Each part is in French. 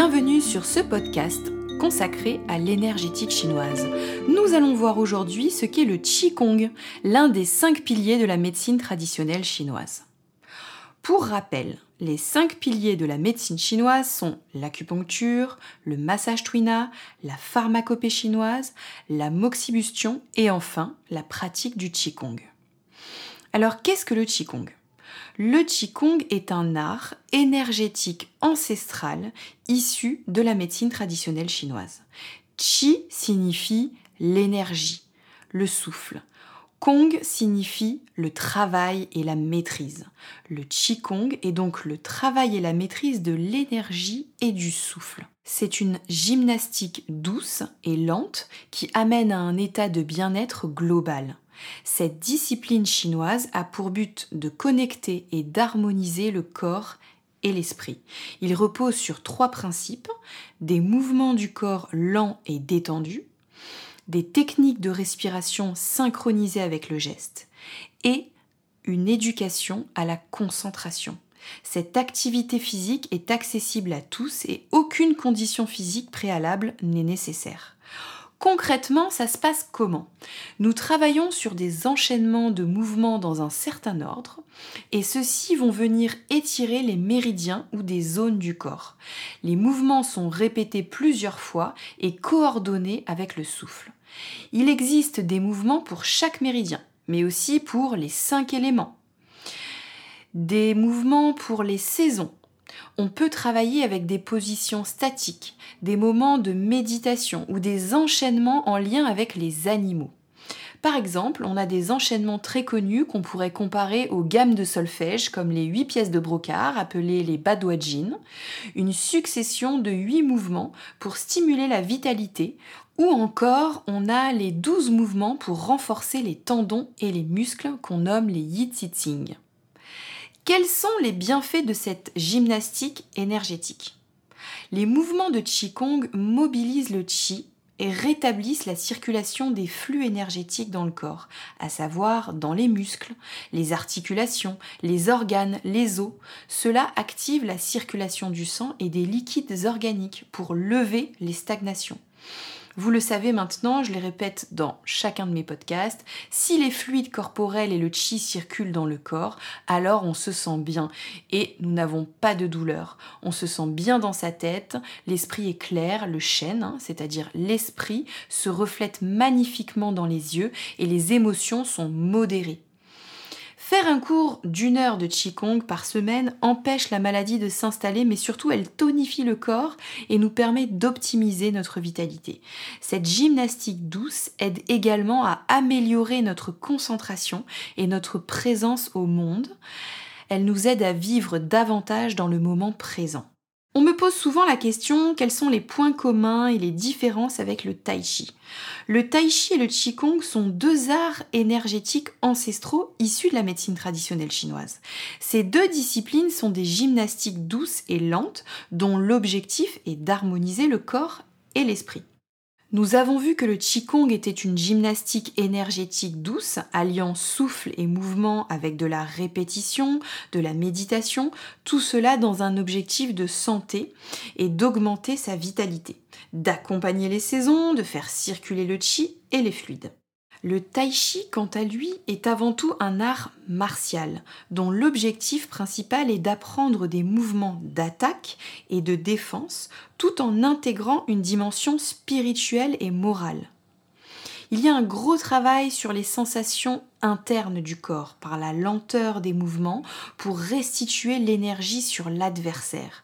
Bienvenue sur ce podcast consacré à l'énergétique chinoise. Nous allons voir aujourd'hui ce qu'est le Qigong, l'un des cinq piliers de la médecine traditionnelle chinoise. Pour rappel, les cinq piliers de la médecine chinoise sont l'acupuncture, le massage twina, la pharmacopée chinoise, la moxibustion et enfin la pratique du Qigong. Alors qu'est-ce que le Qigong? Le Qigong est un art énergétique ancestral issu de la médecine traditionnelle chinoise. Qi signifie l'énergie, le souffle. Kong signifie le travail et la maîtrise. Le Qigong est donc le travail et la maîtrise de l'énergie et du souffle. C'est une gymnastique douce et lente qui amène à un état de bien-être global. Cette discipline chinoise a pour but de connecter et d'harmoniser le corps et l'esprit. Il repose sur trois principes, des mouvements du corps lents et détendus, des techniques de respiration synchronisées avec le geste et une éducation à la concentration. Cette activité physique est accessible à tous et aucune condition physique préalable n'est nécessaire. Concrètement, ça se passe comment? Nous travaillons sur des enchaînements de mouvements dans un certain ordre et ceux-ci vont venir étirer les méridiens ou des zones du corps. Les mouvements sont répétés plusieurs fois et coordonnés avec le souffle. Il existe des mouvements pour chaque méridien, mais aussi pour les cinq éléments. Des mouvements pour les saisons. On peut travailler avec des positions statiques, des moments de méditation ou des enchaînements en lien avec les animaux. Par exemple, on a des enchaînements très connus qu'on pourrait comparer aux gammes de solfège comme les huit pièces de brocart appelées les badwajin, une succession de huit mouvements pour stimuler la vitalité ou encore, on a les 12 mouvements pour renforcer les tendons et les muscles qu'on nomme les Yi. Quels sont les bienfaits de cette gymnastique énergétique? Les mouvements de Qigong mobilisent le Qi et rétablissent la circulation des flux énergétiques dans le corps, à savoir dans les muscles, les articulations, les organes, les os. Cela active la circulation du sang et des liquides organiques pour lever les stagnations. Vous le savez maintenant, je les répète dans chacun de mes podcasts, si les fluides corporels et le chi circulent dans le corps, alors on se sent bien et nous n'avons pas de douleur. On se sent bien dans sa tête, l'esprit est clair, le chêne, hein, c'est-à-dire l'esprit, se reflète magnifiquement dans les yeux et les émotions sont modérées. Faire un cours d'une heure de Qigong par semaine empêche la maladie de s'installer, mais surtout elle tonifie le corps et nous permet d'optimiser notre vitalité. Cette gymnastique douce aide également à améliorer notre concentration et notre présence au monde. Elle nous aide à vivre davantage dans le moment présent. On me pose souvent la question quels sont les points communs et les différences avec le tai chi? Le tai chi et le qigong sont deux arts énergétiques ancestraux issus de la médecine traditionnelle chinoise. Ces deux disciplines sont des gymnastiques douces et lentes dont l'objectif est d'harmoniser le corps et l'esprit. Nous avons vu que le Qigong était une gymnastique énergétique douce, alliant souffle et mouvement avec de la répétition, de la méditation, tout cela dans un objectif de santé et d'augmenter sa vitalité, d'accompagner les saisons, de faire circuler le Qi et les fluides. Le tai chi, quant à lui, est avant tout un art martial, dont l'objectif principal est d'apprendre des mouvements d'attaque et de défense, tout en intégrant une dimension spirituelle et morale. Il y a un gros travail sur les sensations internes du corps, par la lenteur des mouvements, pour restituer l'énergie sur l'adversaire.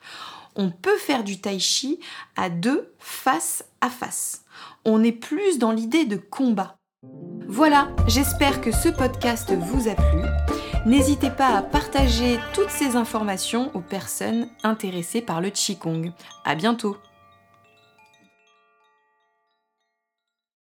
On peut faire du tai chi à deux face à face. On est plus dans l'idée de combat. Voilà, j'espère que ce podcast vous a plu. N'hésitez pas à partager toutes ces informations aux personnes intéressées par le Qigong. À bientôt!